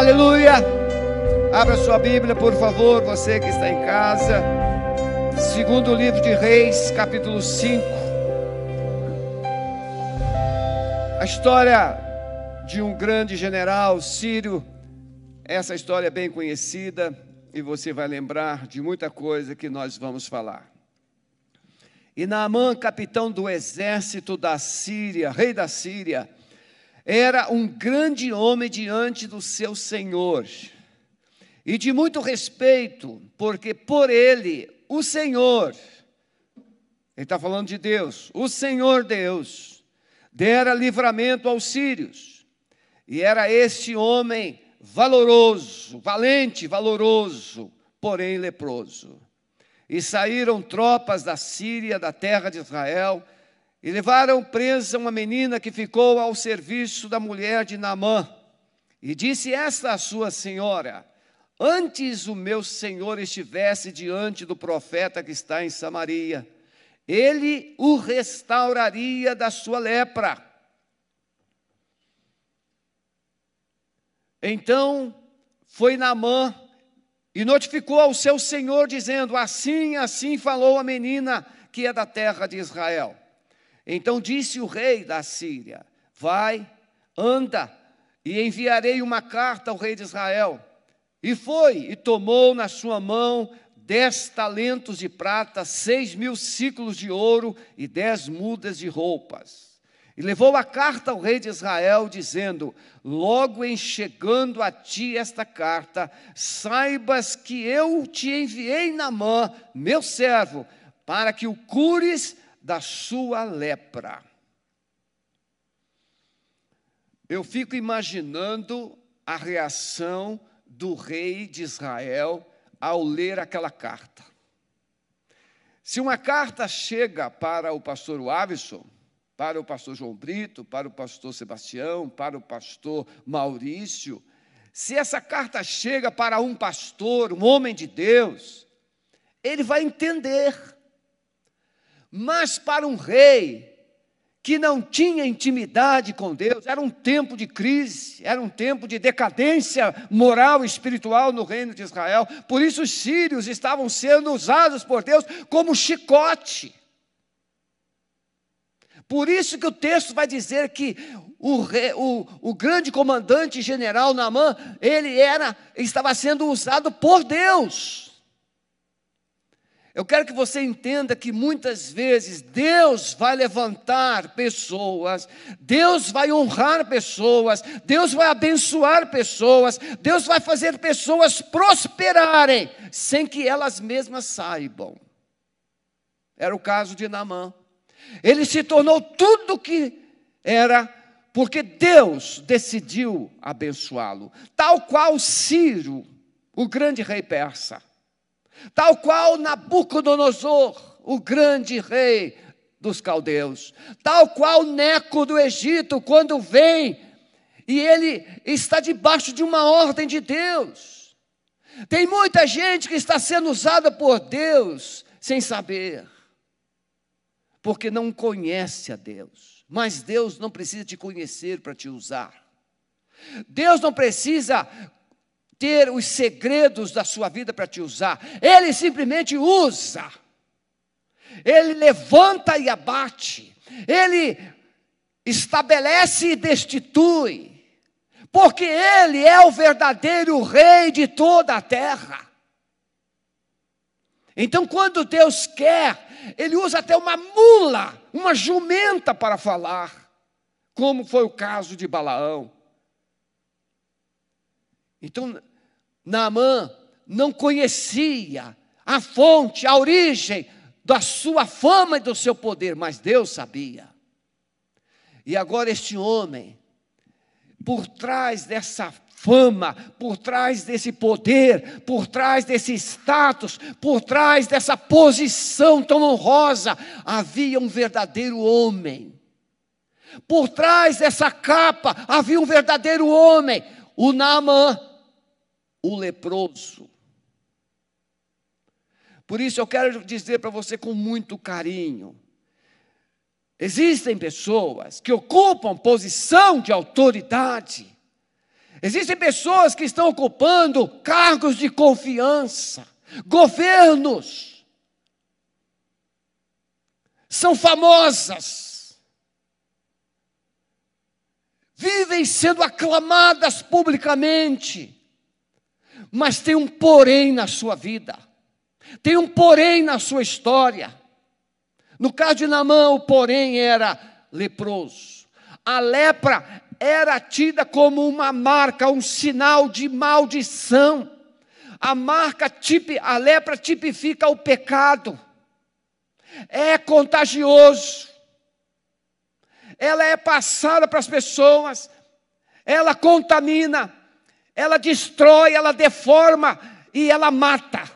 Aleluia! Abra sua Bíblia, por favor, você que está em casa. Segundo livro de Reis, capítulo 5. A história de um grande general sírio. Essa história é bem conhecida e você vai lembrar de muita coisa que nós vamos falar. E Naamã, capitão do exército da Síria, rei da Síria, era um grande homem diante do seu Senhor, e de muito respeito, porque por ele, o Senhor, ele está falando de Deus, o Senhor Deus, dera livramento aos sírios, e era este homem valoroso, valente, valoroso, porém leproso. E saíram tropas da Síria, da terra de Israel, e levaram presa uma menina que ficou ao serviço da mulher de Naamã. E disse esta a sua senhora: Antes o meu senhor estivesse diante do profeta que está em Samaria, ele o restauraria da sua lepra. Então foi Naamã e notificou ao seu senhor, dizendo: Assim, assim falou a menina que é da terra de Israel. Então disse o rei da Síria: Vai, anda, e enviarei uma carta ao rei de Israel. E foi, e tomou na sua mão dez talentos de prata, seis mil ciclos de ouro e dez mudas de roupas. E levou a carta ao rei de Israel, dizendo: Logo em chegando a ti esta carta, saibas que eu te enviei na mão, meu servo, para que o cures da sua lepra. Eu fico imaginando a reação do rei de Israel ao ler aquela carta. Se uma carta chega para o pastor Wavison, para o pastor João Brito, para o pastor Sebastião, para o pastor Maurício, se essa carta chega para um pastor, um homem de Deus, ele vai entender mas para um rei que não tinha intimidade com Deus, era um tempo de crise, era um tempo de decadência moral e espiritual no reino de Israel. Por isso os sírios estavam sendo usados por Deus como chicote. Por isso que o texto vai dizer que o, o, o grande comandante general Naamã, ele era, estava sendo usado por Deus. Eu quero que você entenda que muitas vezes Deus vai levantar pessoas, Deus vai honrar pessoas, Deus vai abençoar pessoas, Deus vai fazer pessoas prosperarem sem que elas mesmas saibam. Era o caso de Naamã. Ele se tornou tudo o que era porque Deus decidiu abençoá-lo, tal qual Ciro, o grande rei persa tal qual Nabucodonosor, o grande rei dos caldeus, tal qual Neco do Egito, quando vem e ele está debaixo de uma ordem de Deus. Tem muita gente que está sendo usada por Deus sem saber, porque não conhece a Deus. Mas Deus não precisa te conhecer para te usar. Deus não precisa ter os segredos da sua vida para te usar. Ele simplesmente usa. Ele levanta e abate. Ele estabelece e destitui. Porque ele é o verdadeiro rei de toda a terra. Então, quando Deus quer, ele usa até uma mula, uma jumenta para falar, como foi o caso de Balaão. Então, Naamã não conhecia a fonte, a origem da sua fama e do seu poder, mas Deus sabia. E agora este homem, por trás dessa fama, por trás desse poder, por trás desse status, por trás dessa posição tão honrosa, havia um verdadeiro homem. Por trás dessa capa havia um verdadeiro homem, o Naamã o leproso. Por isso eu quero dizer para você com muito carinho: existem pessoas que ocupam posição de autoridade, Existem pessoas que estão ocupando cargos de confiança, governos, são famosas, vivem sendo aclamadas publicamente, mas tem um porém na sua vida, tem um porém na sua história. No caso de Namã, o porém era leproso. A lepra era tida como uma marca, um sinal de maldição. A marca, a lepra tipifica o pecado. É contagioso. Ela é passada para as pessoas. Ela contamina. Ela destrói, ela deforma e ela mata.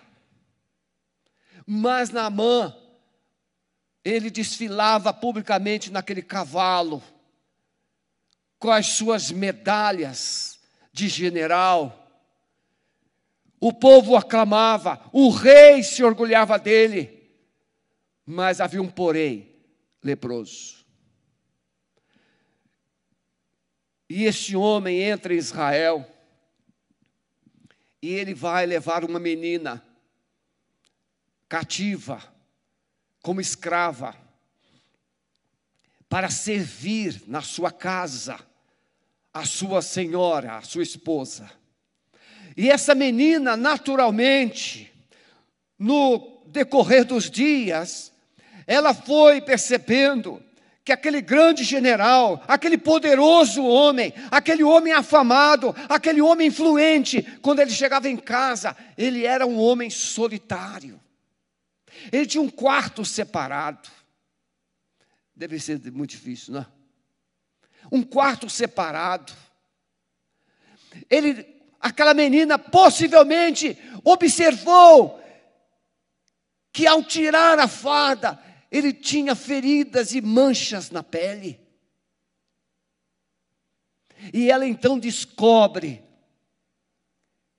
Mas Naamã, ele desfilava publicamente naquele cavalo com as suas medalhas de general. O povo aclamava, o rei se orgulhava dele, mas havia um porém leproso. E este homem entra em Israel e ele vai levar uma menina cativa, como escrava, para servir na sua casa a sua senhora, a sua esposa. E essa menina, naturalmente, no decorrer dos dias, ela foi percebendo que aquele grande general, aquele poderoso homem, aquele homem afamado, aquele homem influente, quando ele chegava em casa, ele era um homem solitário. Ele tinha um quarto separado. Deve ser muito difícil, não é? um quarto separado. Ele, aquela menina possivelmente observou que ao tirar a farda, ele tinha feridas e manchas na pele. E ela então descobre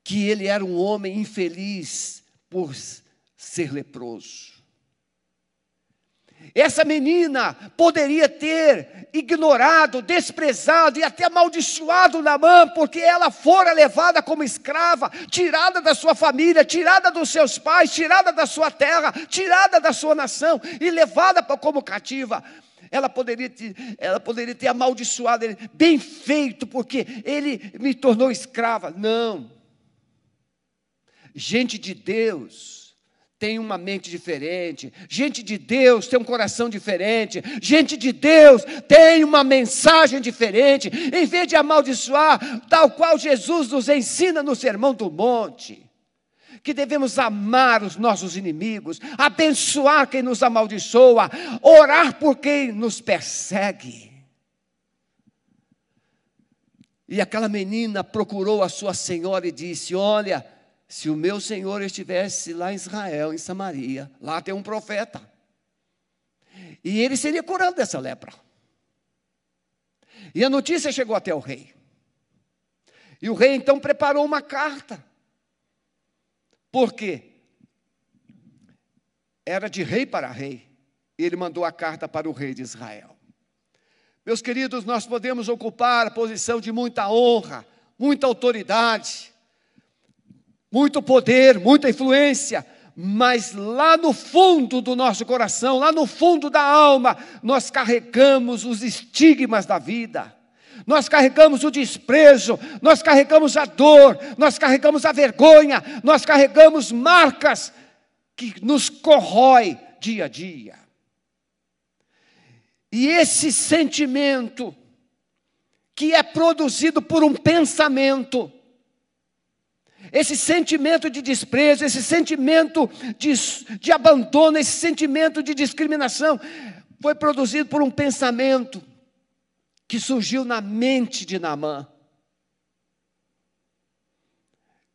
que ele era um homem infeliz por ser leproso. Essa menina poderia ter ignorado, desprezado e até amaldiçoado Namã, porque ela fora levada como escrava, tirada da sua família, tirada dos seus pais, tirada da sua terra, tirada da sua nação e levada como cativa. Ela poderia, ter, ela poderia ter amaldiçoado ele, bem feito, porque ele me tornou escrava. Não. Gente de Deus tem uma mente diferente, gente de Deus tem um coração diferente, gente de Deus tem uma mensagem diferente, em vez de amaldiçoar, tal qual Jesus nos ensina no Sermão do Monte. Que devemos amar os nossos inimigos, abençoar quem nos amaldiçoa, orar por quem nos persegue. E aquela menina procurou a sua senhora e disse: Olha, se o meu Senhor estivesse lá em Israel, em Samaria, lá tem um profeta. E ele seria curado dessa lepra. E a notícia chegou até o rei. E o rei então preparou uma carta. Por quê? Era de rei para rei. Ele mandou a carta para o rei de Israel. Meus queridos, nós podemos ocupar a posição de muita honra, muita autoridade, muito poder, muita influência, mas lá no fundo do nosso coração, lá no fundo da alma, nós carregamos os estigmas da vida. Nós carregamos o desprezo, nós carregamos a dor, nós carregamos a vergonha, nós carregamos marcas que nos corrói dia a dia. E esse sentimento que é produzido por um pensamento, esse sentimento de desprezo, esse sentimento de, de abandono, esse sentimento de discriminação, foi produzido por um pensamento que surgiu na mente de Naamã.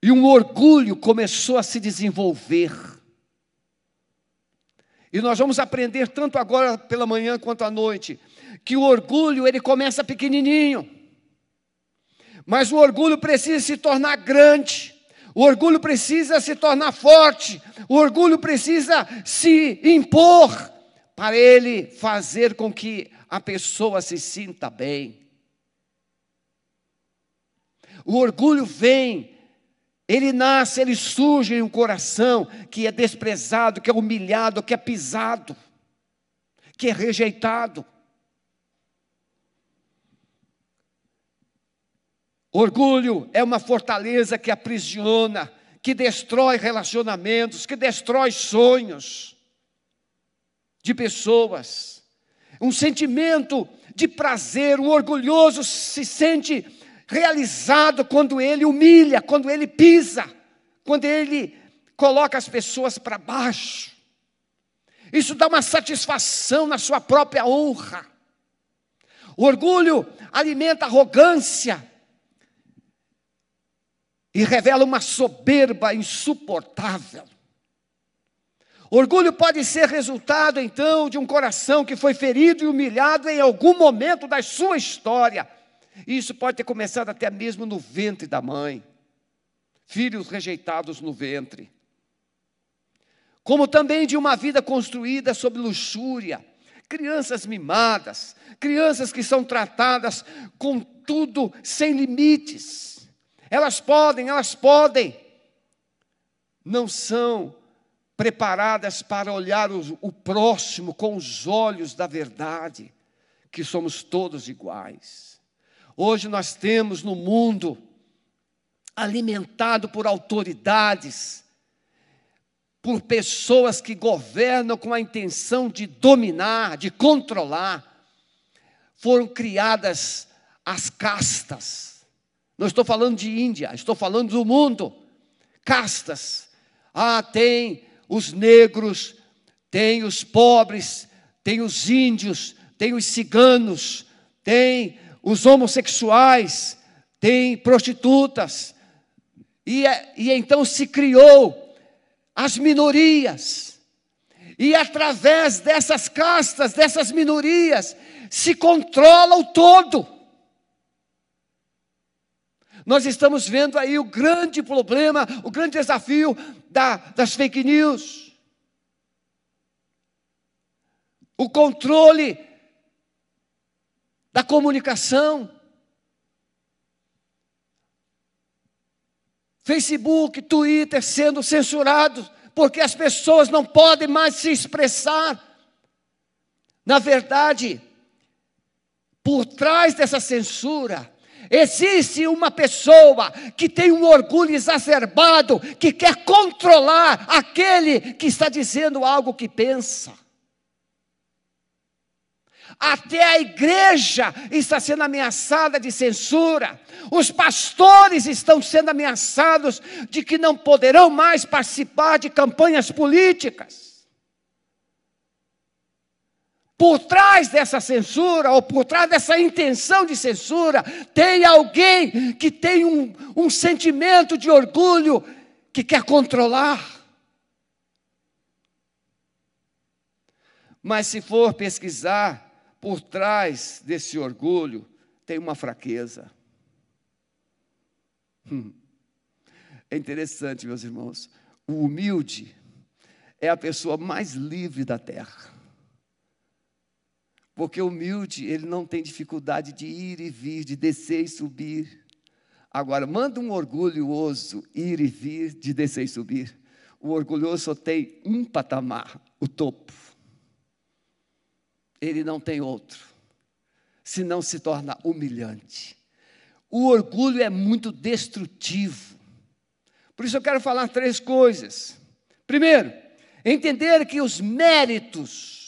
E um orgulho começou a se desenvolver. E nós vamos aprender tanto agora pela manhã quanto à noite, que o orgulho ele começa pequenininho. Mas o orgulho precisa se tornar grande. O orgulho precisa se tornar forte, o orgulho precisa se impor para ele fazer com que a pessoa se sinta bem. O orgulho vem, ele nasce, ele surge em um coração que é desprezado, que é humilhado, que é pisado, que é rejeitado. Orgulho é uma fortaleza que aprisiona, que destrói relacionamentos, que destrói sonhos de pessoas. Um sentimento de prazer, o orgulhoso se sente realizado quando ele humilha, quando ele pisa, quando ele coloca as pessoas para baixo. Isso dá uma satisfação na sua própria honra. O orgulho alimenta arrogância, e revela uma soberba insuportável. Orgulho pode ser resultado, então, de um coração que foi ferido e humilhado em algum momento da sua história. Isso pode ter começado até mesmo no ventre da mãe. Filhos rejeitados no ventre. Como também de uma vida construída sob luxúria. Crianças mimadas, crianças que são tratadas com tudo sem limites elas podem, elas podem. Não são preparadas para olhar o, o próximo com os olhos da verdade, que somos todos iguais. Hoje nós temos no mundo, alimentado por autoridades, por pessoas que governam com a intenção de dominar, de controlar, foram criadas as castas não estou falando de Índia, estou falando do mundo. Castas. Ah, tem os negros, tem os pobres, tem os índios, tem os ciganos, tem os homossexuais, tem prostitutas. E, é, e então se criou as minorias. E através dessas castas, dessas minorias, se controla o todo. Nós estamos vendo aí o grande problema, o grande desafio da, das fake news. O controle da comunicação. Facebook, Twitter sendo censurados, porque as pessoas não podem mais se expressar. Na verdade, por trás dessa censura, Existe uma pessoa que tem um orgulho exacerbado, que quer controlar aquele que está dizendo algo que pensa. Até a igreja está sendo ameaçada de censura, os pastores estão sendo ameaçados de que não poderão mais participar de campanhas políticas. Por trás dessa censura, ou por trás dessa intenção de censura, tem alguém que tem um, um sentimento de orgulho que quer controlar. Mas se for pesquisar, por trás desse orgulho tem uma fraqueza. Hum. É interessante, meus irmãos. O humilde é a pessoa mais livre da terra. Porque humilde, ele não tem dificuldade de ir e vir, de descer e subir. Agora, manda um orgulhoso ir e vir, de descer e subir. O orgulhoso só tem um patamar, o topo. Ele não tem outro. Senão se torna humilhante. O orgulho é muito destrutivo. Por isso eu quero falar três coisas. Primeiro, entender que os méritos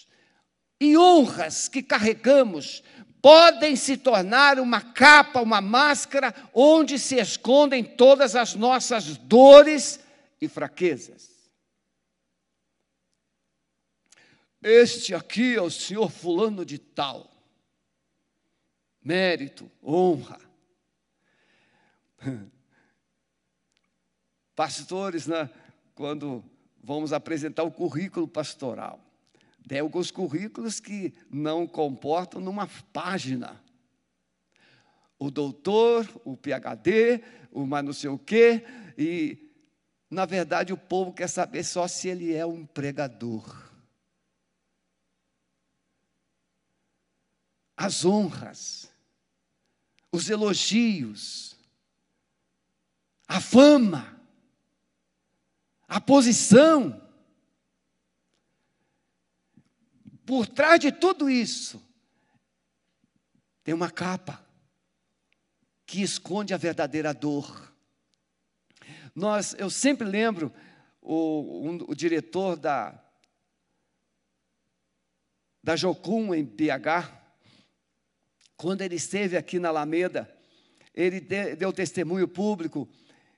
e honras que carregamos podem se tornar uma capa, uma máscara, onde se escondem todas as nossas dores e fraquezas. Este aqui é o senhor Fulano de Tal. Mérito, honra. Pastores, né, quando vamos apresentar o currículo pastoral, tem alguns currículos que não comportam numa página. O doutor, o PhD, o mais não sei o quê, e na verdade o povo quer saber só se ele é um pregador. As honras, os elogios, a fama, a posição. Por trás de tudo isso, tem uma capa que esconde a verdadeira dor. Nós, eu sempre lembro o, um, o diretor da da Jocum em BH, quando ele esteve aqui na Alameda, ele deu testemunho público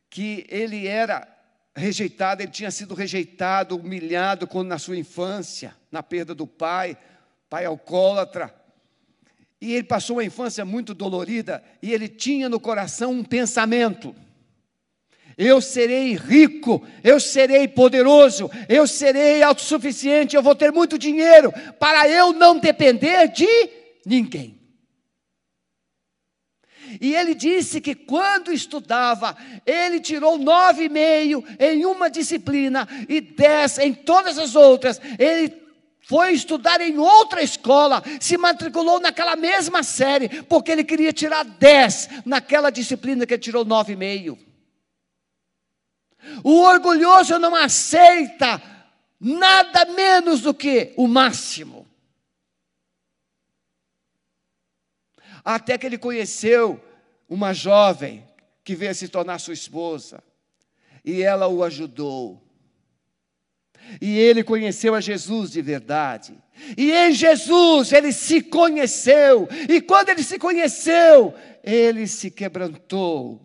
que ele era rejeitado, ele tinha sido rejeitado, humilhado quando na sua infância, na perda do pai, pai alcoólatra. E ele passou uma infância muito dolorida e ele tinha no coração um pensamento: eu serei rico, eu serei poderoso, eu serei autossuficiente, eu vou ter muito dinheiro para eu não depender de ninguém. E ele disse que quando estudava, ele tirou nove e meio em uma disciplina e dez em todas as outras. Ele foi estudar em outra escola, se matriculou naquela mesma série, porque ele queria tirar dez naquela disciplina que ele tirou nove e meio. O orgulhoso não aceita nada menos do que o máximo. Até que ele conheceu uma jovem que veio se tornar sua esposa, e ela o ajudou. E ele conheceu a Jesus de verdade. E em Jesus ele se conheceu. E quando ele se conheceu, ele se quebrantou.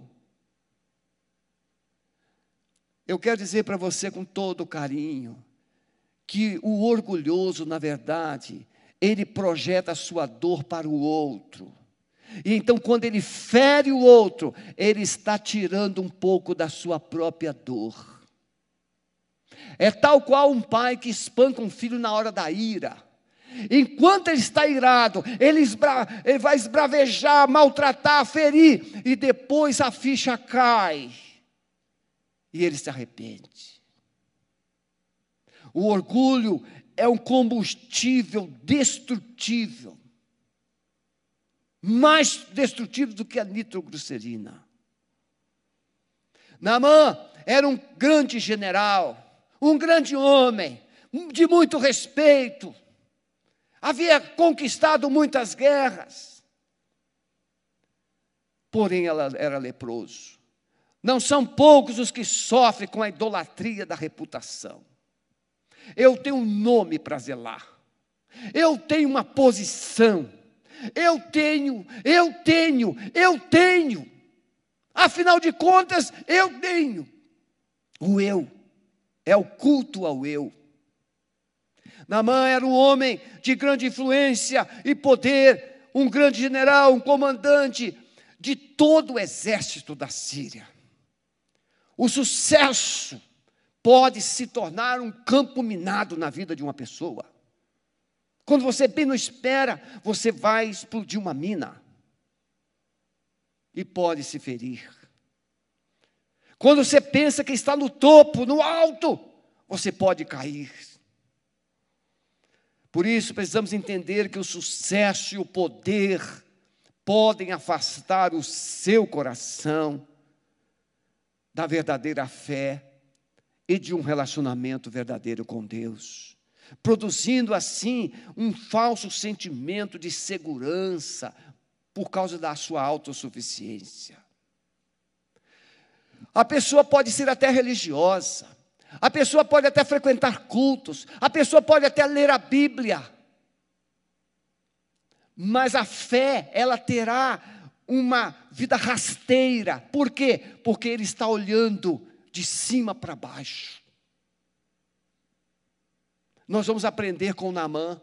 Eu quero dizer para você com todo carinho que o orgulhoso, na verdade, ele projeta a sua dor para o outro. E então, quando ele fere o outro, ele está tirando um pouco da sua própria dor. É tal qual um pai que espanca um filho na hora da ira. Enquanto ele está irado, ele, esbra, ele vai esbravejar, maltratar, ferir, e depois a ficha cai. E ele se arrepende. O orgulho é um combustível destrutível mais destrutivo do que a nitroglicerina. Naamã era um grande general, um grande homem, de muito respeito, havia conquistado muitas guerras, porém ela era leproso. Não são poucos os que sofrem com a idolatria da reputação. Eu tenho um nome para zelar, eu tenho uma posição, eu tenho, eu tenho, eu tenho. Afinal de contas, eu tenho. O eu é o culto ao eu. Namã era um homem de grande influência e poder, um grande general, um comandante de todo o exército da Síria. O sucesso pode se tornar um campo minado na vida de uma pessoa. Quando você bem não espera, você vai explodir uma mina e pode se ferir. Quando você pensa que está no topo, no alto, você pode cair. Por isso precisamos entender que o sucesso e o poder podem afastar o seu coração da verdadeira fé e de um relacionamento verdadeiro com Deus produzindo assim um falso sentimento de segurança por causa da sua autossuficiência. A pessoa pode ser até religiosa, a pessoa pode até frequentar cultos, a pessoa pode até ler a Bíblia, mas a fé, ela terá uma vida rasteira, por quê? Porque ele está olhando de cima para baixo nós vamos aprender com Naamã.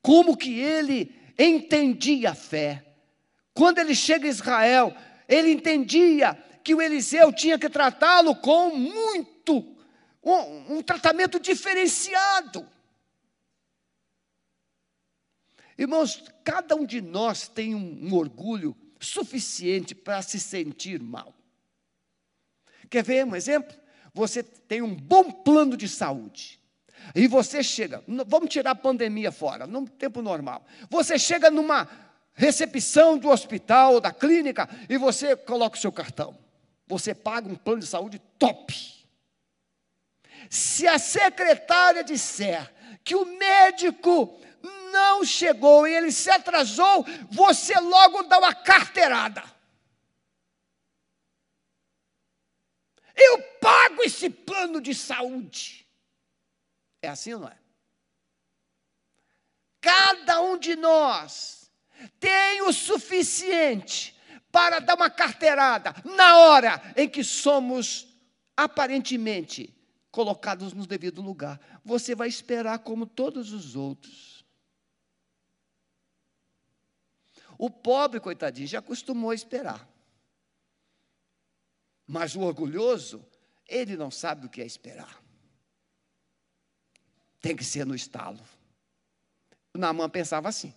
Como que ele entendia a fé. Quando ele chega a Israel, ele entendia que o Eliseu tinha que tratá-lo com muito, um, um, tratamento diferenciado. Irmãos, cada um de nós tem um, um orgulho suficiente para se sentir mal. Quer ver um exemplo? Você tem um bom plano de saúde. E você chega, vamos tirar a pandemia fora, no tempo normal. Você chega numa recepção do hospital, da clínica, e você coloca o seu cartão. você paga um plano de saúde top. Se a secretária disser que o médico não chegou e ele se atrasou, você logo dá uma carteirada. Eu pago esse plano de saúde. É assim ou não é? Cada um de nós tem o suficiente para dar uma carteirada na hora em que somos aparentemente colocados no devido lugar. Você vai esperar como todos os outros. O pobre, coitadinho, já acostumou a esperar. Mas o orgulhoso, ele não sabe o que é esperar. Tem que ser no estalo. Naamã pensava assim.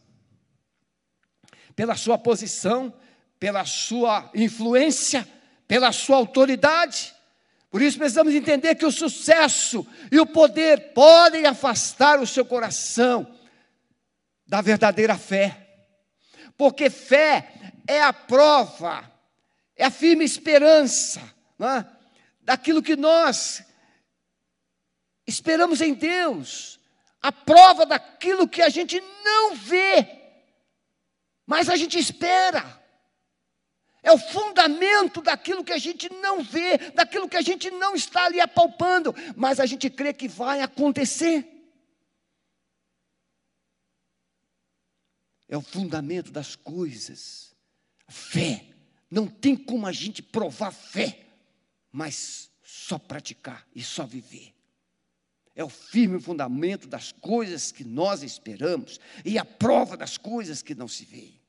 Pela sua posição, pela sua influência, pela sua autoridade. Por isso precisamos entender que o sucesso e o poder podem afastar o seu coração da verdadeira fé. Porque fé é a prova, é a firme esperança é? daquilo que nós esperamos em Deus a prova daquilo que a gente não vê, mas a gente espera. É o fundamento daquilo que a gente não vê, daquilo que a gente não está ali apalpando, mas a gente crê que vai acontecer. É o fundamento das coisas. Fé. Não tem como a gente provar fé, mas só praticar e só viver é o firme fundamento das coisas que nós esperamos e a prova das coisas que não se veem.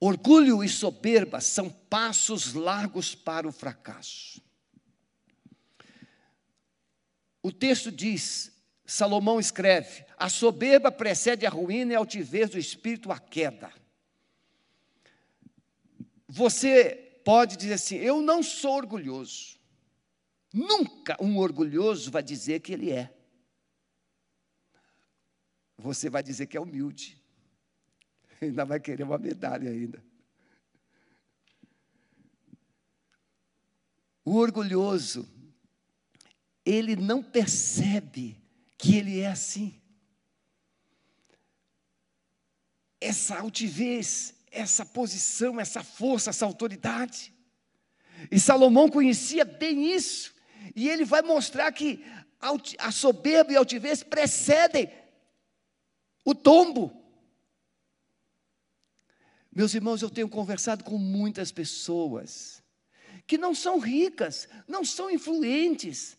Orgulho e soberba são passos largos para o fracasso. O texto diz, Salomão escreve: a soberba precede a ruína e a altivez do espírito a queda. Você pode dizer assim: eu não sou orgulhoso. Nunca um orgulhoso vai dizer que ele é. Você vai dizer que é humilde. Ainda vai querer uma medalha ainda. O orgulhoso, ele não percebe que ele é assim. Essa altivez, essa posição, essa força, essa autoridade. E Salomão conhecia bem isso. E ele vai mostrar que a soberba e a altivez precedem o tombo. Meus irmãos, eu tenho conversado com muitas pessoas que não são ricas, não são influentes,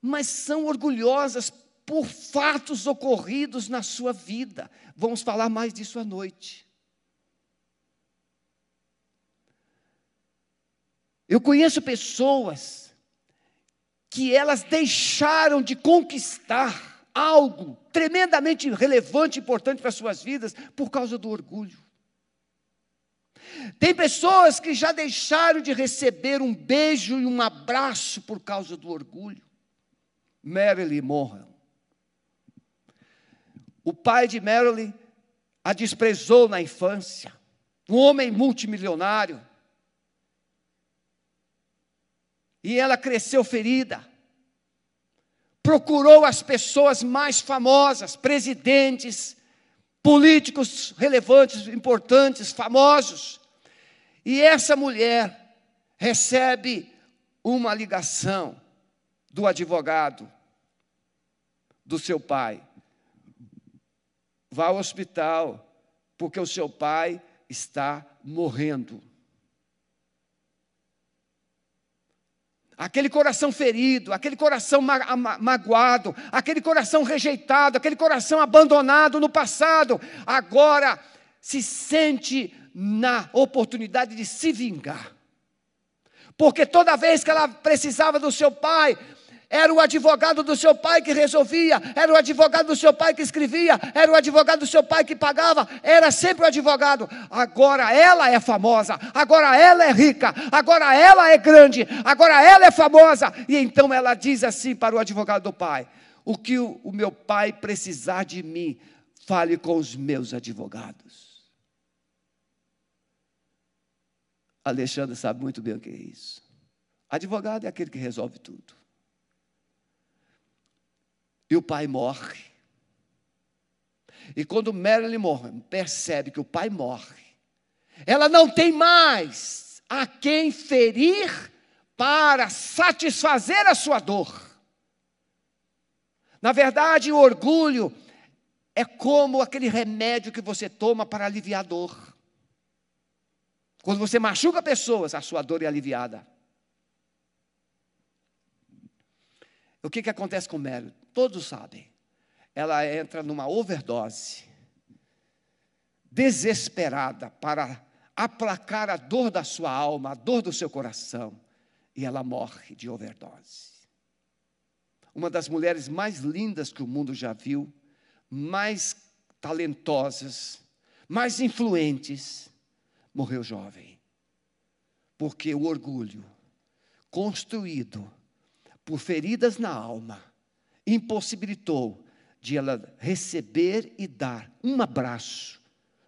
mas são orgulhosas por fatos ocorridos na sua vida. Vamos falar mais disso à noite. Eu conheço pessoas que elas deixaram de conquistar algo tremendamente relevante e importante para as suas vidas por causa do orgulho. Tem pessoas que já deixaram de receber um beijo e um abraço por causa do orgulho. Marilyn Monroe. O pai de Marilyn a desprezou na infância. Um homem multimilionário. E ela cresceu ferida. Procurou as pessoas mais famosas, presidentes, políticos relevantes, importantes, famosos. E essa mulher recebe uma ligação do advogado do seu pai. Vá ao hospital, porque o seu pai está morrendo. Aquele coração ferido, aquele coração ma ma magoado, aquele coração rejeitado, aquele coração abandonado no passado, agora se sente na oportunidade de se vingar. Porque toda vez que ela precisava do seu pai, era o advogado do seu pai que resolvia, era o advogado do seu pai que escrevia, era o advogado do seu pai que pagava, era sempre o advogado. Agora ela é famosa, agora ela é rica, agora ela é grande, agora ela é famosa. E então ela diz assim para o advogado do pai: O que o, o meu pai precisar de mim, fale com os meus advogados. Alexandre sabe muito bem o que é isso. Advogado é aquele que resolve tudo. E o pai morre. E quando Marilyn morre, percebe que o pai morre, ela não tem mais a quem ferir para satisfazer a sua dor. Na verdade, o orgulho é como aquele remédio que você toma para aliviar a dor. Quando você machuca pessoas, a sua dor é aliviada. O que, que acontece com Mary? Todos sabem. Ela entra numa overdose, desesperada para aplacar a dor da sua alma, a dor do seu coração, e ela morre de overdose. Uma das mulheres mais lindas que o mundo já viu, mais talentosas, mais influentes, morreu jovem. Porque o orgulho, construído por feridas na alma, impossibilitou de ela receber e dar um abraço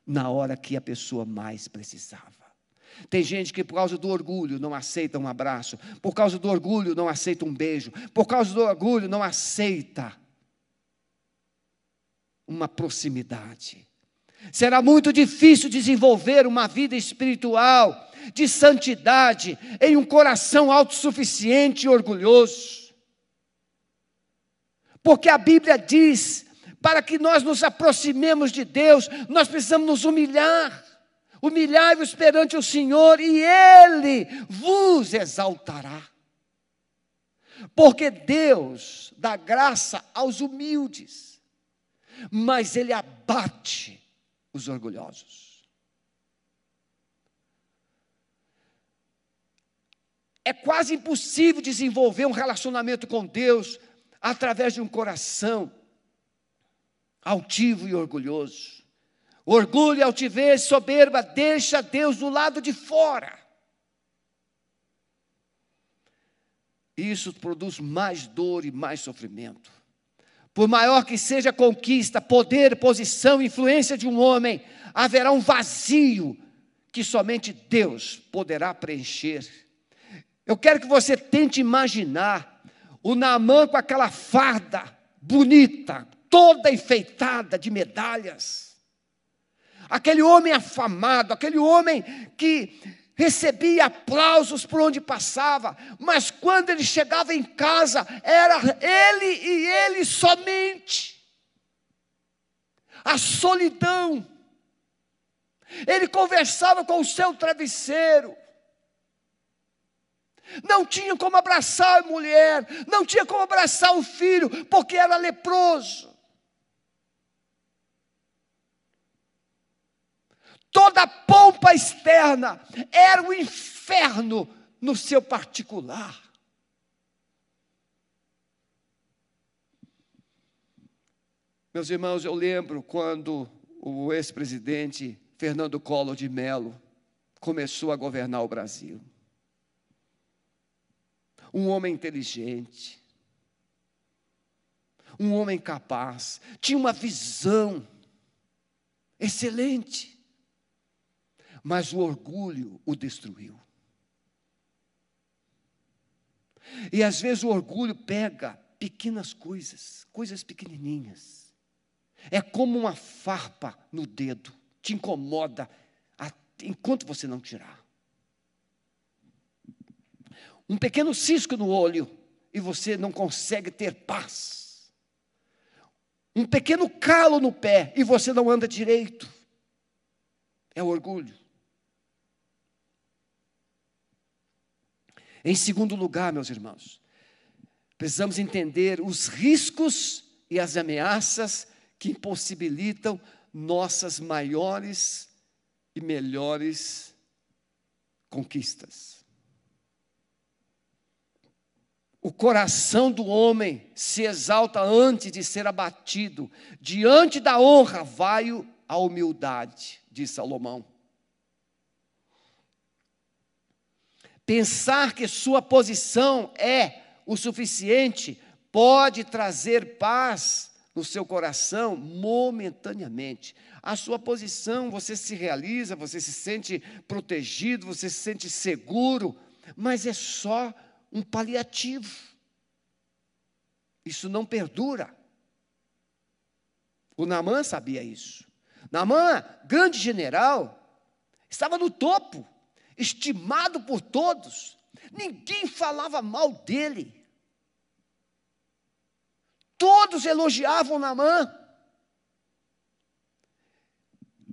na hora que a pessoa mais precisava. Tem gente que, por causa do orgulho, não aceita um abraço, por causa do orgulho, não aceita um beijo, por causa do orgulho, não aceita uma proximidade. Será muito difícil desenvolver uma vida espiritual de santidade em um coração autossuficiente e orgulhoso. Porque a Bíblia diz: para que nós nos aproximemos de Deus, nós precisamos nos humilhar. Humilhai-vos perante o Senhor e Ele vos exaltará. Porque Deus dá graça aos humildes, mas Ele abate os orgulhosos. É quase impossível desenvolver um relacionamento com Deus através de um coração altivo e orgulhoso. Orgulho, altivez, soberba deixa Deus do lado de fora. Isso produz mais dor e mais sofrimento. Por maior que seja a conquista, poder, posição, influência de um homem, haverá um vazio que somente Deus poderá preencher. Eu quero que você tente imaginar o Naamã com aquela farda bonita, toda enfeitada de medalhas. Aquele homem afamado, aquele homem que recebia aplausos por onde passava, mas quando ele chegava em casa, era ele e ele somente. A solidão. Ele conversava com o seu travesseiro. Não tinha como abraçar a mulher, não tinha como abraçar o filho, porque era leproso. Toda a pompa externa era o inferno no seu particular. Meus irmãos, eu lembro quando o ex-presidente Fernando Collor de Mello começou a governar o Brasil. Um homem inteligente, um homem capaz, tinha uma visão excelente mas o orgulho o destruiu. E às vezes o orgulho pega pequenas coisas, coisas pequenininhas. É como uma farpa no dedo, te incomoda enquanto você não tirar. Um pequeno cisco no olho e você não consegue ter paz. Um pequeno calo no pé e você não anda direito. É o orgulho. Em segundo lugar, meus irmãos, precisamos entender os riscos e as ameaças que impossibilitam nossas maiores e melhores conquistas. O coração do homem se exalta antes de ser abatido, diante da honra vai a humildade, diz Salomão. Pensar que sua posição é o suficiente pode trazer paz no seu coração momentaneamente. A sua posição, você se realiza, você se sente protegido, você se sente seguro, mas é só um paliativo. Isso não perdura. O Namã sabia isso. Namã, grande general, estava no topo, estimado por todos. Ninguém falava mal dele. Todos elogiavam Namã.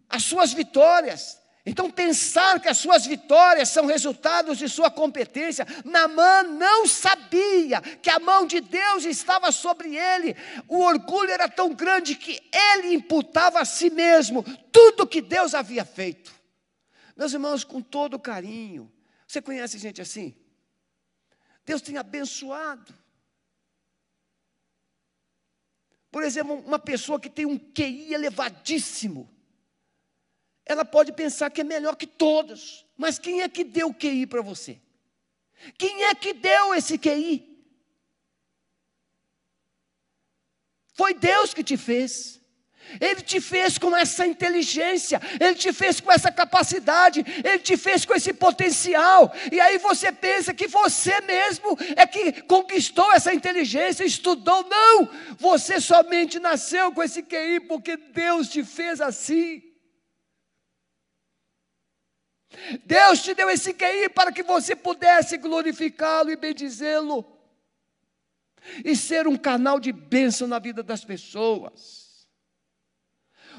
As suas vitórias. Então, pensar que as suas vitórias são resultados de sua competência, Namã não sabia que a mão de Deus estava sobre ele. O orgulho era tão grande que ele imputava a si mesmo tudo que Deus havia feito. Meus irmãos, com todo carinho, você conhece gente assim? Deus tem abençoado. Por exemplo, uma pessoa que tem um QI elevadíssimo, ela pode pensar que é melhor que todos, mas quem é que deu o QI para você? Quem é que deu esse QI? Foi Deus que te fez. Ele te fez com essa inteligência, Ele te fez com essa capacidade, Ele te fez com esse potencial. E aí você pensa que você mesmo é que conquistou essa inteligência, estudou. Não! Você somente nasceu com esse QI porque Deus te fez assim. Deus te deu esse QI para que você pudesse glorificá-lo e bendizê-lo. E ser um canal de bênção na vida das pessoas.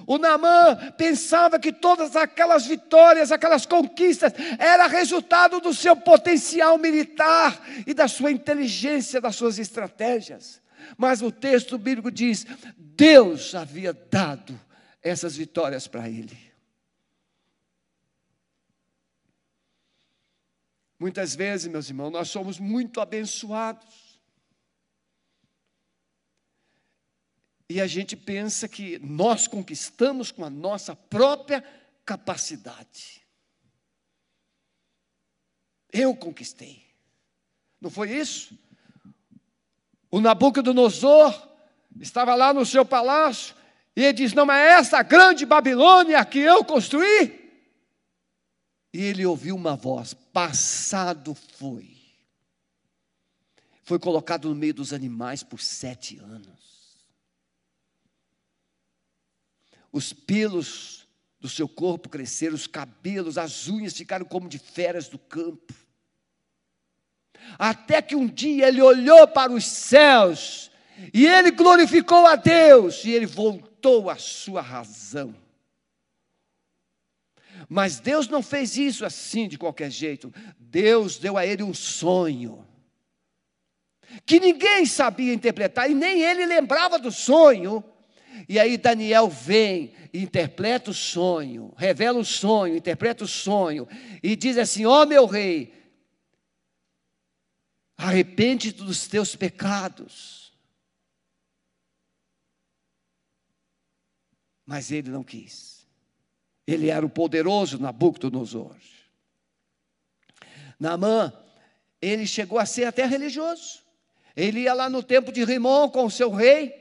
O Naamã pensava que todas aquelas vitórias, aquelas conquistas, era resultado do seu potencial militar e da sua inteligência, das suas estratégias. Mas o texto bíblico diz: Deus havia dado essas vitórias para ele. Muitas vezes, meus irmãos, nós somos muito abençoados. E a gente pensa que nós conquistamos com a nossa própria capacidade. Eu conquistei. Não foi isso? O Nabucodonosor estava lá no seu palácio e ele diz: Não é essa grande Babilônia que eu construí? E ele ouviu uma voz: Passado foi. Foi colocado no meio dos animais por sete anos. os pelos do seu corpo cresceram, os cabelos, as unhas ficaram como de feras do campo. Até que um dia ele olhou para os céus e ele glorificou a Deus e ele voltou à sua razão. Mas Deus não fez isso assim de qualquer jeito. Deus deu a ele um sonho que ninguém sabia interpretar e nem ele lembrava do sonho. E aí Daniel vem, interpreta o sonho, revela o sonho, interpreta o sonho e diz assim: Ó oh, meu rei, arrepende dos teus pecados. Mas ele não quis. Ele era o poderoso Nabucodonosor. Naamã, ele chegou a ser até religioso. Ele ia lá no templo de Rimon com o seu rei.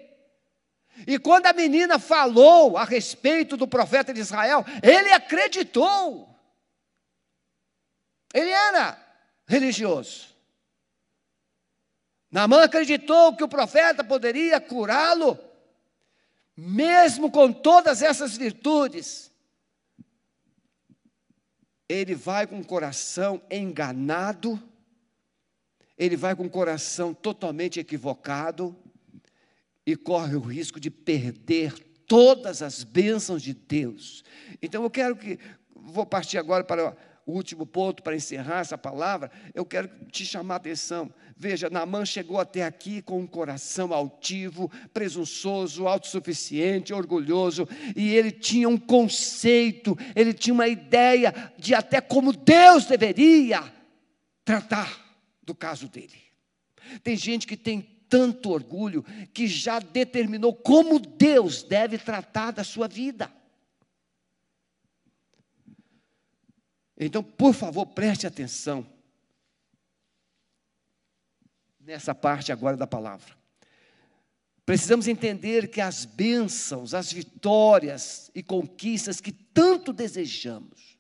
E quando a menina falou a respeito do profeta de Israel, ele acreditou. Ele era religioso. Namã acreditou que o profeta poderia curá-lo, mesmo com todas essas virtudes. Ele vai com o coração enganado, ele vai com o coração totalmente equivocado, e corre o risco de perder todas as bênçãos de Deus. Então eu quero que, vou partir agora para o último ponto, para encerrar essa palavra, eu quero te chamar a atenção. Veja, Naamã chegou até aqui com um coração altivo, presunçoso, autossuficiente, orgulhoso, e ele tinha um conceito, ele tinha uma ideia de até como Deus deveria tratar do caso dele. Tem gente que tem tanto orgulho que já determinou como Deus deve tratar da sua vida. Então, por favor, preste atenção nessa parte agora da palavra. Precisamos entender que as bênçãos, as vitórias e conquistas que tanto desejamos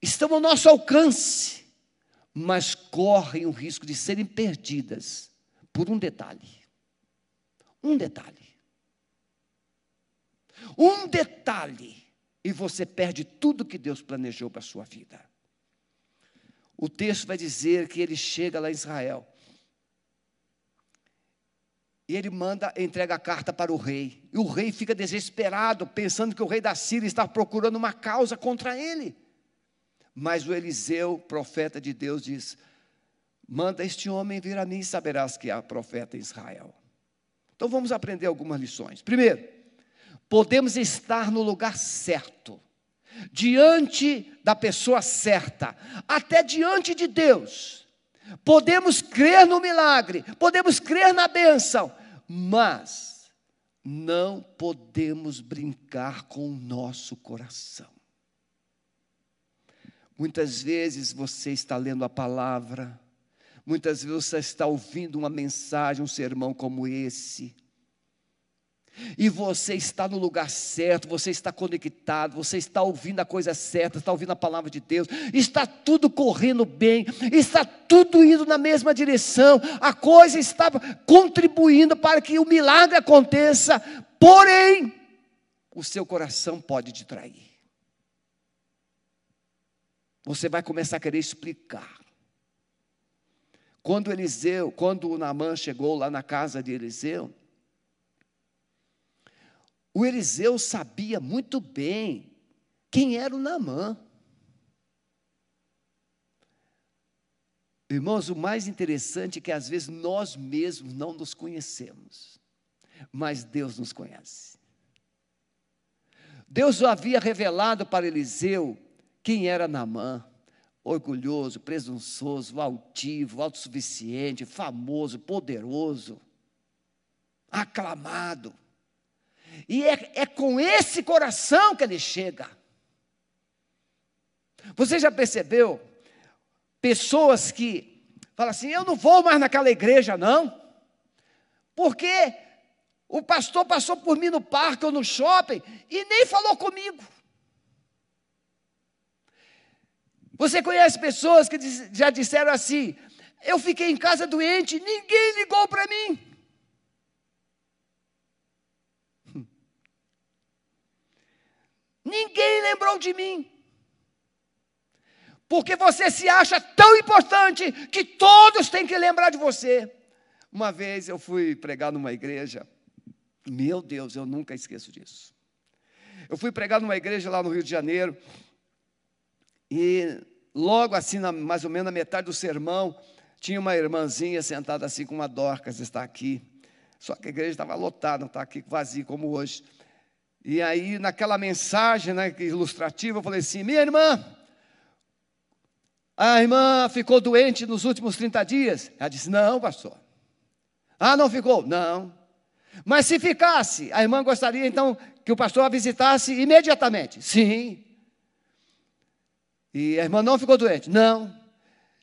estão ao nosso alcance, mas correm o risco de serem perdidas por um detalhe. Um detalhe. Um detalhe, e você perde tudo que Deus planejou para a sua vida. O texto vai dizer que ele chega lá em Israel e ele manda, entrega a carta para o rei. E o rei fica desesperado, pensando que o rei da Síria está procurando uma causa contra ele. Mas o Eliseu, profeta de Deus, diz: Manda este homem vir a mim e saberás que há profeta em Israel. Então vamos aprender algumas lições. Primeiro, podemos estar no lugar certo, diante da pessoa certa, até diante de Deus Podemos crer no milagre, podemos crer na bênção, mas não podemos brincar com o nosso coração. Muitas vezes você está lendo a palavra, muitas vezes você está ouvindo uma mensagem, um sermão como esse, e você está no lugar certo, você está conectado, você está ouvindo a coisa certa, está ouvindo a palavra de Deus, está tudo correndo bem, está tudo indo na mesma direção, a coisa está contribuindo para que o milagre aconteça, porém, o seu coração pode te trair. Você vai começar a querer explicar. Quando Eliseu, quando o Naamã chegou lá na casa de Eliseu, o Eliseu sabia muito bem quem era o Namã. Irmãos, o mais interessante é que às vezes nós mesmos não nos conhecemos, mas Deus nos conhece. Deus havia revelado para Eliseu quem era Namã, orgulhoso, presunçoso, altivo, autossuficiente, famoso, poderoso, aclamado. E é, é com esse coração que ele chega. Você já percebeu pessoas que falam assim: eu não vou mais naquela igreja, não, porque o pastor passou por mim no parque ou no shopping e nem falou comigo. Você conhece pessoas que já disseram assim: eu fiquei em casa doente, ninguém ligou para mim. Ninguém lembrou de mim. Porque você se acha tão importante que todos têm que lembrar de você. Uma vez eu fui pregar numa igreja, meu Deus, eu nunca esqueço disso. Eu fui pregar numa igreja lá no Rio de Janeiro, e logo assim, na, mais ou menos na metade do sermão, tinha uma irmãzinha sentada assim com uma Dorcas, está aqui. Só que a igreja estava lotada, não está aqui vazia como hoje. E aí, naquela mensagem né, ilustrativa, eu falei assim: minha irmã, a irmã ficou doente nos últimos 30 dias? Ela disse: não, pastor. Ah, não ficou? Não. Mas se ficasse, a irmã gostaria então que o pastor a visitasse imediatamente? Sim. E a irmã não ficou doente? Não.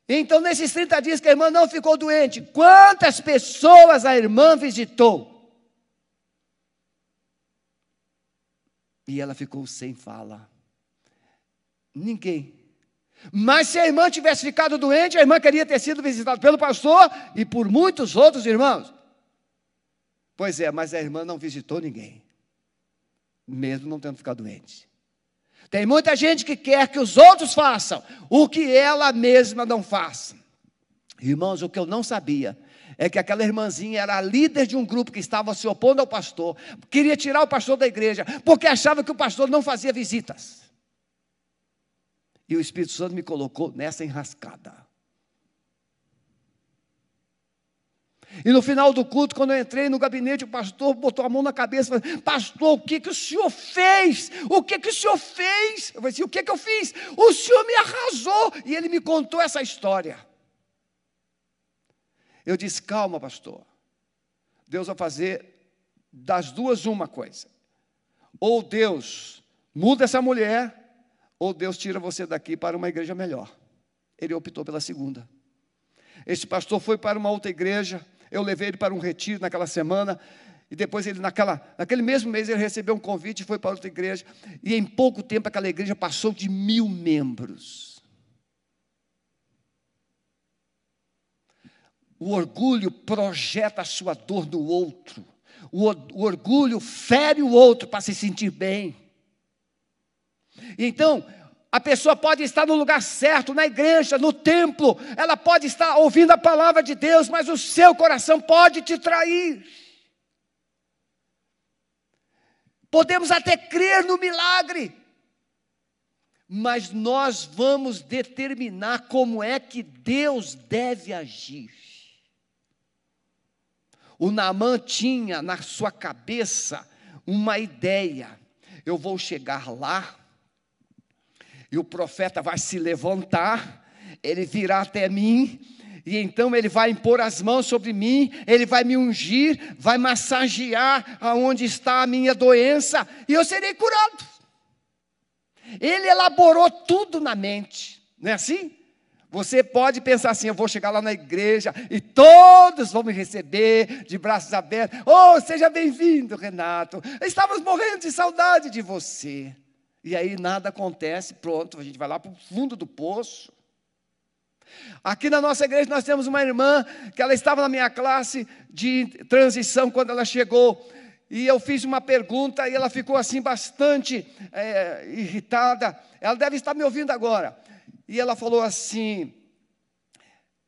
Então, nesses 30 dias que a irmã não ficou doente, quantas pessoas a irmã visitou? E ela ficou sem fala. Ninguém. Mas se a irmã tivesse ficado doente, a irmã queria ter sido visitada pelo pastor e por muitos outros irmãos. Pois é, mas a irmã não visitou ninguém, mesmo não tendo ficado doente. Tem muita gente que quer que os outros façam o que ela mesma não faça. Irmãos, o que eu não sabia é que aquela irmãzinha era a líder de um grupo que estava se opondo ao pastor, queria tirar o pastor da igreja, porque achava que o pastor não fazia visitas. E o Espírito Santo me colocou nessa enrascada. E no final do culto, quando eu entrei no gabinete, o pastor botou a mão na cabeça e falou: Pastor, o que, que o senhor fez? O que, que o senhor fez? Eu falei assim: O que, que eu fiz? O senhor me arrasou. E ele me contou essa história. Eu disse: calma, pastor. Deus vai fazer das duas uma coisa. Ou Deus muda essa mulher, ou Deus tira você daqui para uma igreja melhor. Ele optou pela segunda. Este pastor foi para uma outra igreja, Eu levei ele para um retiro naquela semana. E depois ele, naquela, naquele mesmo mês, ele recebeu um convite e foi para outra igreja. E em pouco tempo aquela igreja passou de mil membros. O orgulho projeta a sua dor no outro. O, o orgulho fere o outro para se sentir bem. Então, a pessoa pode estar no lugar certo, na igreja, no templo, ela pode estar ouvindo a palavra de Deus, mas o seu coração pode te trair. Podemos até crer no milagre, mas nós vamos determinar como é que Deus deve agir. O Naamã tinha na sua cabeça uma ideia: eu vou chegar lá, e o profeta vai se levantar, ele virá até mim, e então ele vai impor as mãos sobre mim, ele vai me ungir, vai massagear aonde está a minha doença, e eu serei curado. Ele elaborou tudo na mente, não é assim? Você pode pensar assim: eu vou chegar lá na igreja e todos vão me receber de braços abertos. Oh, seja bem-vindo, Renato. Estávamos morrendo de saudade de você. E aí nada acontece, pronto, a gente vai lá para o fundo do poço. Aqui na nossa igreja nós temos uma irmã que ela estava na minha classe de transição quando ela chegou. E eu fiz uma pergunta e ela ficou assim bastante é, irritada. Ela deve estar me ouvindo agora. E ela falou assim: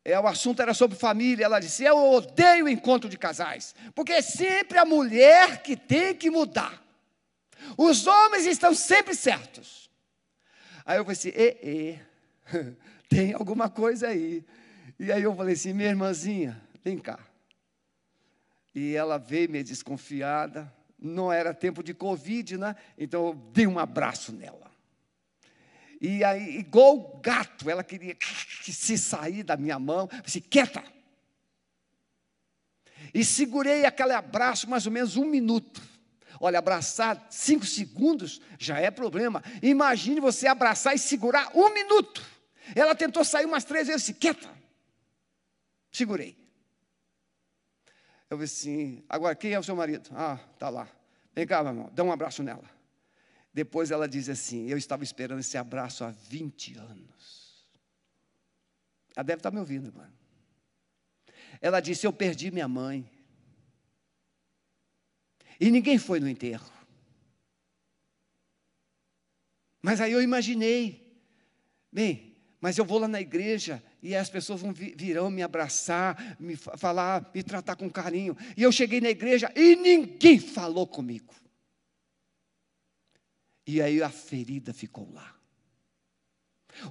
é, o assunto era sobre família. Ela disse: Eu odeio encontro de casais, porque é sempre a mulher que tem que mudar. Os homens estão sempre certos. Aí eu falei assim: e, e, tem alguma coisa aí. E aí eu falei assim: minha irmãzinha, vem cá. E ela veio meio desconfiada. Não era tempo de Covid, né? Então eu dei um abraço nela. E aí, igual gato, ela queria se sair da minha mão. Eu disse, quieta. E segurei aquele abraço mais ou menos um minuto. Olha, abraçar cinco segundos já é problema. Imagine você abraçar e segurar um minuto. Ela tentou sair umas três vezes, disse, quieta. Segurei. Eu disse assim, agora quem é o seu marido? Ah, tá lá. Vem cá, meu irmão, dá um abraço nela. Depois ela diz assim: Eu estava esperando esse abraço há 20 anos. Ela deve estar me ouvindo, mano. Ela disse: Eu perdi minha mãe. E ninguém foi no enterro. Mas aí eu imaginei, bem, mas eu vou lá na igreja e as pessoas vão virão me abraçar, me falar, me tratar com carinho. E eu cheguei na igreja e ninguém falou comigo. E aí a ferida ficou lá.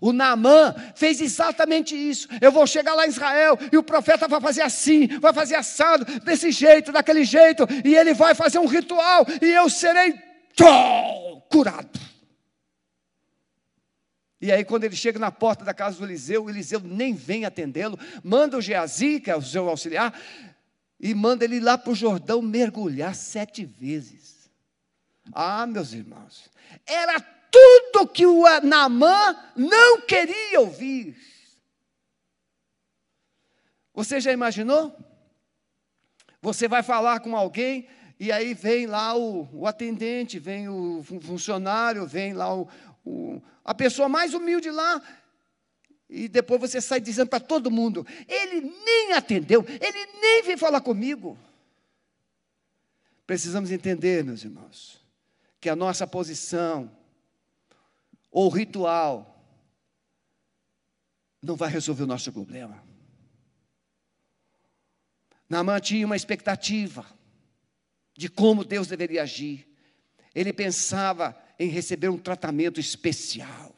O Naamã fez exatamente isso. Eu vou chegar lá em Israel e o profeta vai fazer assim, vai fazer assado, desse jeito, daquele jeito, e ele vai fazer um ritual e eu serei tchau, curado. E aí, quando ele chega na porta da casa do Eliseu, o Eliseu nem vem atendê-lo, manda o Geazi, que é o seu auxiliar, e manda ele lá para o Jordão mergulhar sete vezes. Ah, meus irmãos, era tudo que o Naamã não queria ouvir. Você já imaginou? Você vai falar com alguém e aí vem lá o, o atendente, vem o funcionário, vem lá o, o, a pessoa mais humilde lá, e depois você sai dizendo para todo mundo: ele nem atendeu, ele nem veio falar comigo. Precisamos entender, meus irmãos, que a nossa posição ou ritual não vai resolver o nosso problema. Naamã tinha uma expectativa de como Deus deveria agir. Ele pensava em receber um tratamento especial.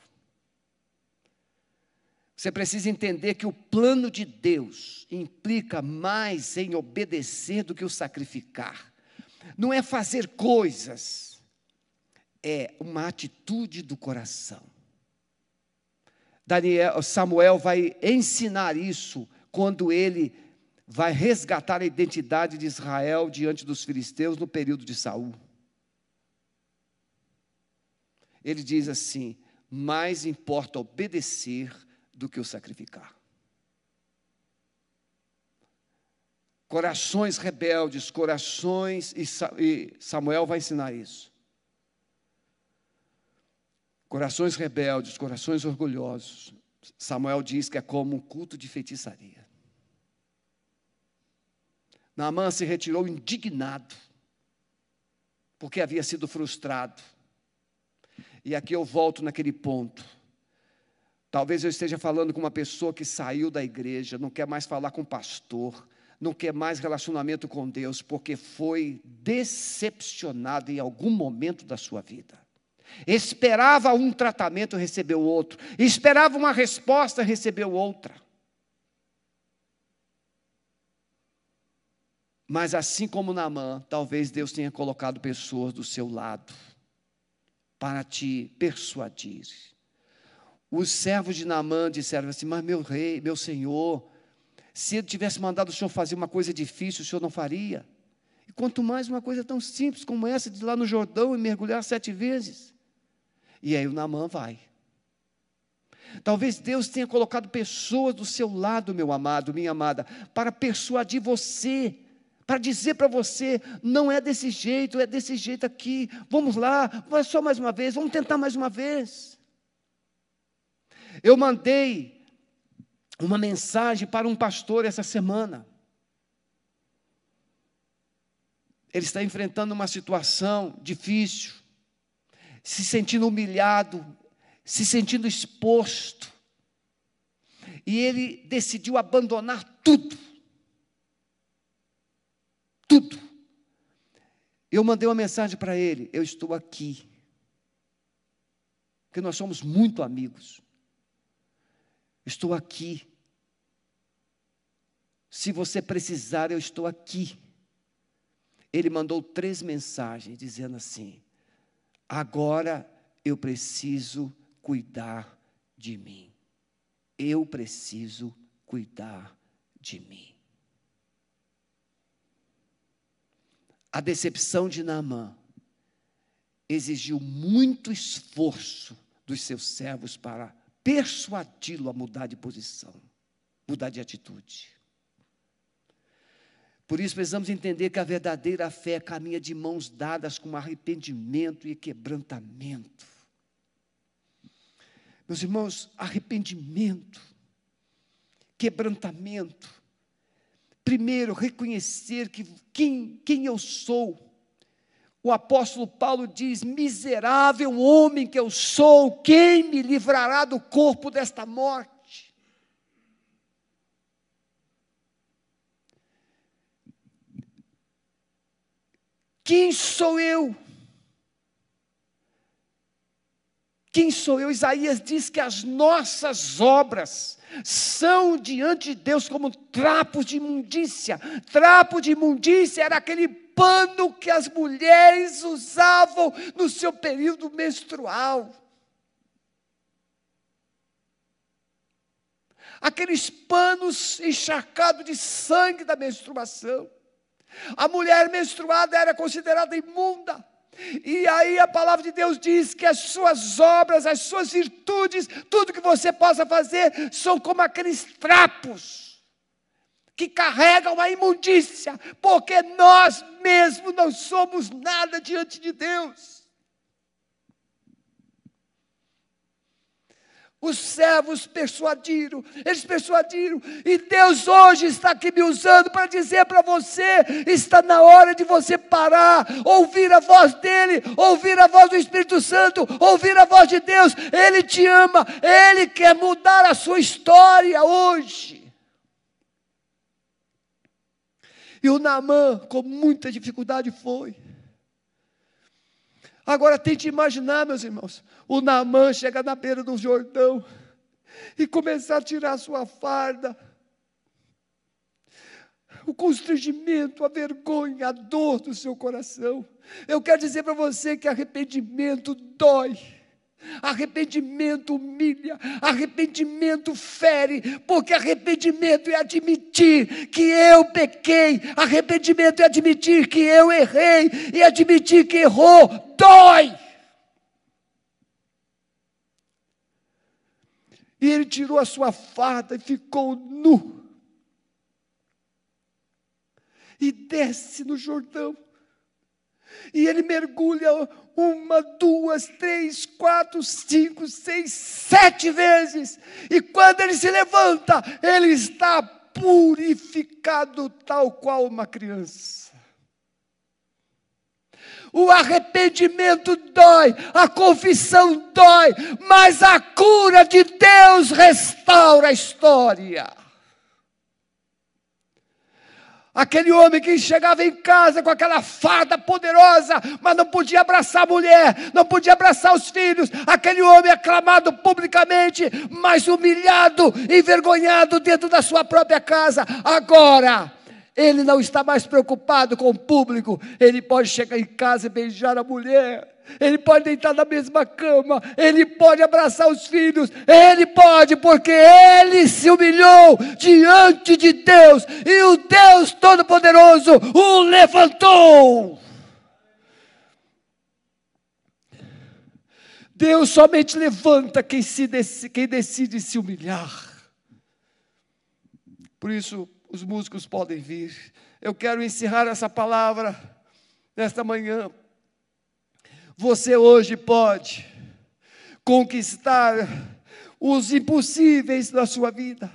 Você precisa entender que o plano de Deus implica mais em obedecer do que o sacrificar. Não é fazer coisas, é uma atitude do coração. Daniel, Samuel vai ensinar isso quando ele vai resgatar a identidade de Israel diante dos filisteus no período de Saul. Ele diz assim: mais importa obedecer do que o sacrificar. Corações rebeldes, corações, e Samuel vai ensinar isso. Corações rebeldes, corações orgulhosos. Samuel diz que é como um culto de feitiçaria. Naamã se retirou indignado, porque havia sido frustrado. E aqui eu volto naquele ponto. Talvez eu esteja falando com uma pessoa que saiu da igreja, não quer mais falar com o pastor, não quer mais relacionamento com Deus, porque foi decepcionado em algum momento da sua vida. Esperava um tratamento, recebeu outro. Esperava uma resposta, recebeu outra. Mas assim como Naamã, talvez Deus tenha colocado pessoas do seu lado para te persuadir. Os servos de Naamã disseram assim: Mas meu rei, meu senhor, se ele tivesse mandado o senhor fazer uma coisa difícil, o senhor não faria. E quanto mais uma coisa tão simples como essa de ir lá no Jordão e mergulhar sete vezes. E aí o Naamã vai. Talvez Deus tenha colocado pessoas do seu lado, meu amado, minha amada, para persuadir você para dizer para você: não é desse jeito, é desse jeito aqui. Vamos lá, vai só mais uma vez, vamos tentar mais uma vez. Eu mandei uma mensagem para um pastor essa semana. Ele está enfrentando uma situação difícil, se sentindo humilhado, se sentindo exposto. E ele decidiu abandonar tudo tudo. Eu mandei uma mensagem para ele: eu estou aqui. Porque nós somos muito amigos. Estou aqui. Se você precisar, eu estou aqui. Ele mandou três mensagens dizendo assim: agora eu preciso cuidar de mim. Eu preciso cuidar de mim. A decepção de Naamã exigiu muito esforço dos seus servos para persuadi-lo a mudar de posição, mudar de atitude. Por isso precisamos entender que a verdadeira fé caminha de mãos dadas com arrependimento e quebrantamento. Meus irmãos, arrependimento, quebrantamento, primeiro reconhecer que quem, quem eu sou. O apóstolo Paulo diz: Miserável homem que eu sou, quem me livrará do corpo desta morte? Quem sou eu? Quem sou eu? Isaías diz que as nossas obras são diante de Deus como trapos de imundícia. Trapo de imundícia era aquele pano que as mulheres usavam no seu período menstrual. Aqueles panos encharcados de sangue da menstruação. A mulher menstruada era considerada imunda. E aí a palavra de Deus diz que as suas obras, as suas virtudes, tudo que você possa fazer, são como aqueles trapos que carregam a imundícia, porque nós mesmos não somos nada diante de Deus. Os servos persuadiram, eles persuadiram, e Deus hoje está aqui me usando para dizer para você: está na hora de você parar, ouvir a voz dEle, ouvir a voz do Espírito Santo, ouvir a voz de Deus. Ele te ama, Ele quer mudar a sua história hoje. E o Naamã, com muita dificuldade, foi. Agora tente imaginar, meus irmãos, o Naamã chega na beira do Jordão e começar a tirar a sua farda. O constrangimento, a vergonha, a dor do seu coração. Eu quero dizer para você que arrependimento dói. Arrependimento humilha, arrependimento fere, porque arrependimento é admitir que eu pequei, arrependimento é admitir que eu errei e admitir que errou dói. E ele tirou a sua farda e ficou nu. e desce no Jordão. E ele mergulha uma, duas, três, quatro, cinco, seis, sete vezes. E quando ele se levanta, ele está purificado, tal qual uma criança. O arrependimento dói, a confissão dói, mas a cura de Deus restaura a história. Aquele homem que chegava em casa com aquela farda poderosa, mas não podia abraçar a mulher, não podia abraçar os filhos. Aquele homem aclamado publicamente, mas humilhado, envergonhado dentro da sua própria casa. Agora, ele não está mais preocupado com o público, ele pode chegar em casa e beijar a mulher ele pode deitar na mesma cama, ele pode abraçar os filhos, ele pode, porque ele se humilhou diante de Deus, e o Deus Todo-Poderoso o levantou. Deus somente levanta quem, se quem decide se humilhar. Por isso, os músicos podem vir. Eu quero encerrar essa palavra nesta manhã você hoje pode conquistar os impossíveis da sua vida.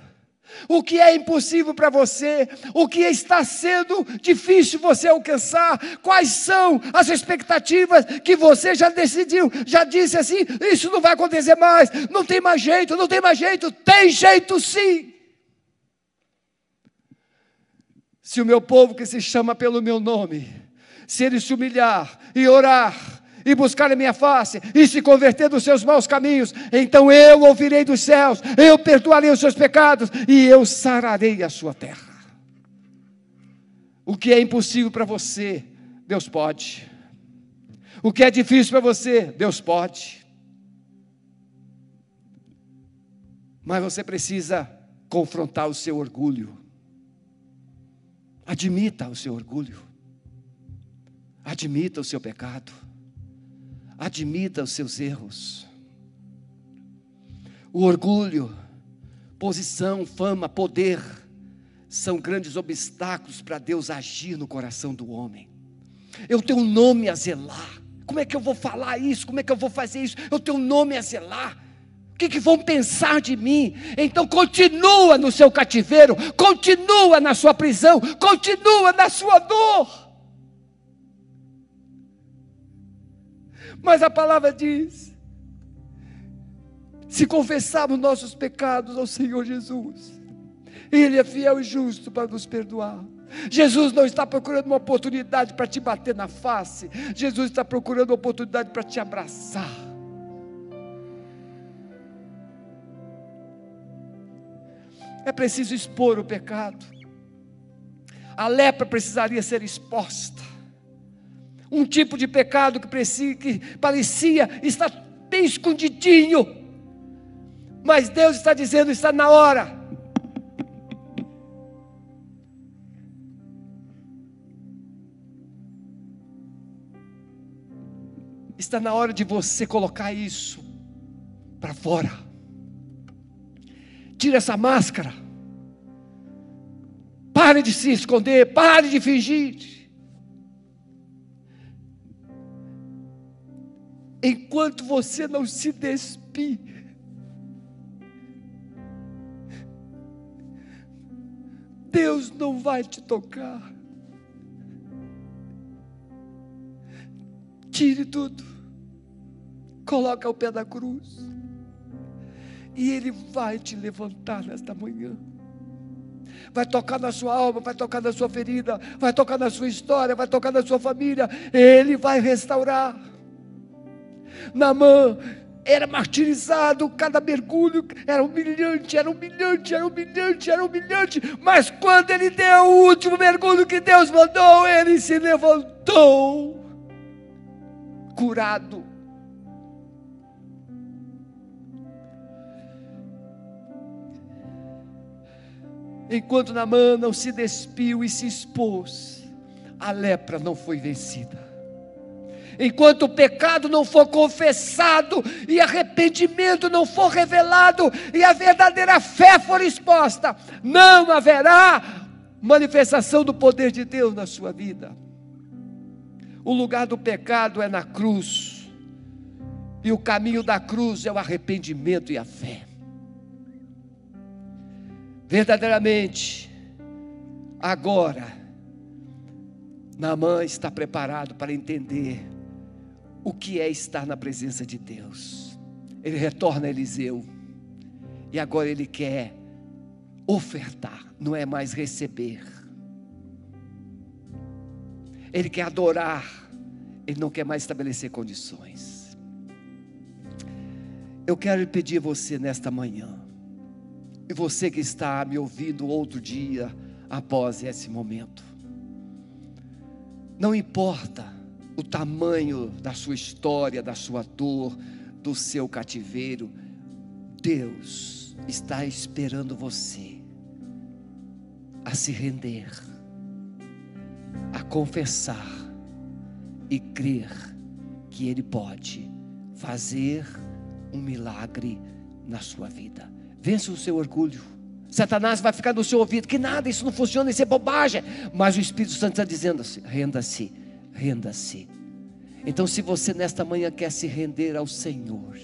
O que é impossível para você, o que está sendo difícil você alcançar, quais são as expectativas que você já decidiu, já disse assim: isso não vai acontecer mais, não tem mais jeito, não tem mais jeito, tem jeito sim. Se o meu povo que se chama pelo meu nome, se ele se humilhar e orar, e buscar a minha face e se converter dos seus maus caminhos, então eu ouvirei dos céus, eu perdoarei os seus pecados e eu sararei a sua terra. O que é impossível para você, Deus pode. O que é difícil para você, Deus pode. Mas você precisa confrontar o seu orgulho. Admita o seu orgulho. Admita o seu pecado. Admita os seus erros. O orgulho, posição, fama, poder são grandes obstáculos para Deus agir no coração do homem. Eu tenho um nome a zelar. Como é que eu vou falar isso? Como é que eu vou fazer isso? Eu tenho um nome a zelar. O que, que vão pensar de mim? Então continua no seu cativeiro, continua na sua prisão, continua na sua dor. Mas a palavra diz: se confessarmos nossos pecados ao Senhor Jesus, Ele é fiel e justo para nos perdoar. Jesus não está procurando uma oportunidade para te bater na face, Jesus está procurando uma oportunidade para te abraçar. É preciso expor o pecado. A lepra precisaria ser exposta um tipo de pecado que, parecia, que parecia estar bem escondidinho, mas Deus está dizendo: está na hora. Está na hora de você colocar isso para fora. Tira essa máscara. Pare de se esconder, pare de fingir. Enquanto você não se despir, Deus não vai te tocar. Tire tudo, coloca o pé da cruz, e Ele vai te levantar nesta manhã. Vai tocar na sua alma, vai tocar na sua ferida, vai tocar na sua história, vai tocar na sua família. Ele vai restaurar. Namã era martirizado, cada mergulho era humilhante, era humilhante, era humilhante, era humilhante, mas quando ele deu o último mergulho que Deus mandou, ele se levantou, curado. Enquanto Namã não se despiu e se expôs, a lepra não foi vencida enquanto o pecado não for confessado e arrependimento não for revelado e a verdadeira fé for exposta, não haverá manifestação do poder de Deus na sua vida. O lugar do pecado é na cruz, e o caminho da cruz é o arrependimento e a fé. Verdadeiramente, agora, Naamã está preparado para entender o que é estar na presença de Deus. Ele retorna a Eliseu, e agora ele quer ofertar, não é mais receber. Ele quer adorar, ele não quer mais estabelecer condições. Eu quero pedir a você nesta manhã, e você que está me ouvindo outro dia após esse momento, não importa o tamanho da sua história, da sua dor, do seu cativeiro, Deus está esperando você a se render, a confessar e crer que Ele pode fazer um milagre na sua vida. Vença o seu orgulho. Satanás vai ficar no seu ouvido que nada, isso não funciona, isso é bobagem. Mas o Espírito Santo está dizendo assim: renda-se, renda-se. Então, se você nesta manhã quer se render ao Senhor,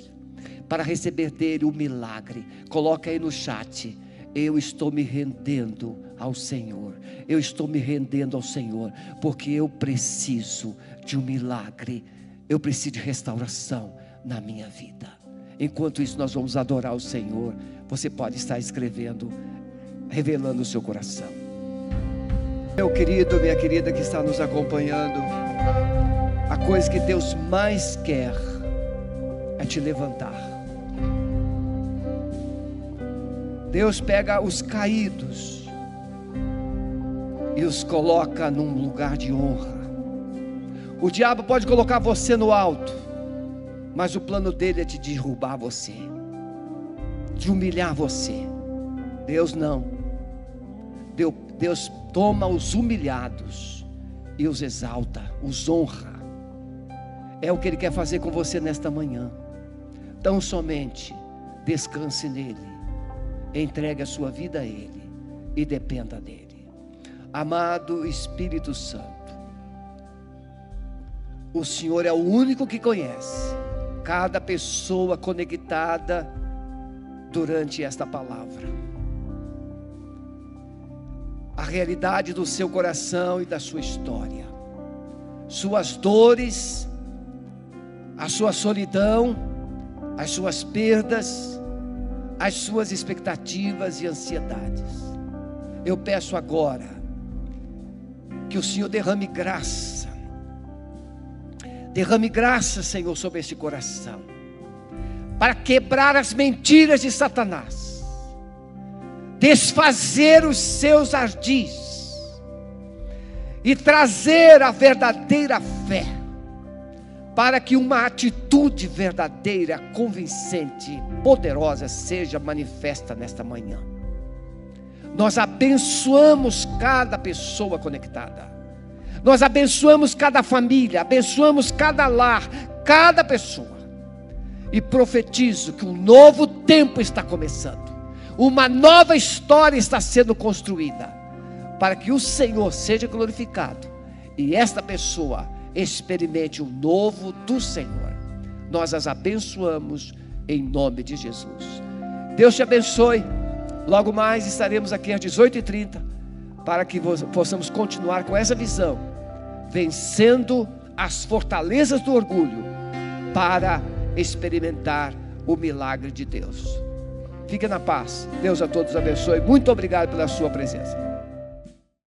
para receber dele o milagre, coloca aí no chat eu estou me rendendo ao Senhor. Eu estou me rendendo ao Senhor, porque eu preciso de um milagre. Eu preciso de restauração na minha vida. Enquanto isso, nós vamos adorar o Senhor. Você pode estar escrevendo, revelando o seu coração. Meu querido, minha querida que está nos acompanhando, a coisa que Deus mais quer é te levantar. Deus pega os caídos e os coloca num lugar de honra. O diabo pode colocar você no alto, mas o plano dele é te derrubar você, de humilhar você. Deus não. Deus toma os humilhados e os exalta, os honra. É o que Ele quer fazer com você nesta manhã. Tão somente descanse nele entregue a sua vida a Ele e dependa dEle. Amado Espírito Santo, o Senhor é o único que conhece cada pessoa conectada durante esta palavra. A realidade do seu coração e da sua história, suas dores, a sua solidão, as suas perdas, as suas expectativas e ansiedades. Eu peço agora que o Senhor derrame graça, derrame graça, Senhor, sobre este coração, para quebrar as mentiras de Satanás, desfazer os seus ardis e trazer a verdadeira fé para que uma atitude verdadeira, convincente, poderosa seja manifesta nesta manhã. Nós abençoamos cada pessoa conectada. Nós abençoamos cada família, abençoamos cada lar, cada pessoa. E profetizo que um novo tempo está começando. Uma nova história está sendo construída para que o Senhor seja glorificado e esta pessoa experimente o novo do Senhor. Nós as abençoamos em nome de Jesus. Deus te abençoe. Logo mais estaremos aqui às 18h30 para que possamos continuar com essa visão, vencendo as fortalezas do orgulho para experimentar o milagre de Deus. Fique na paz. Deus a todos abençoe. Muito obrigado pela sua presença.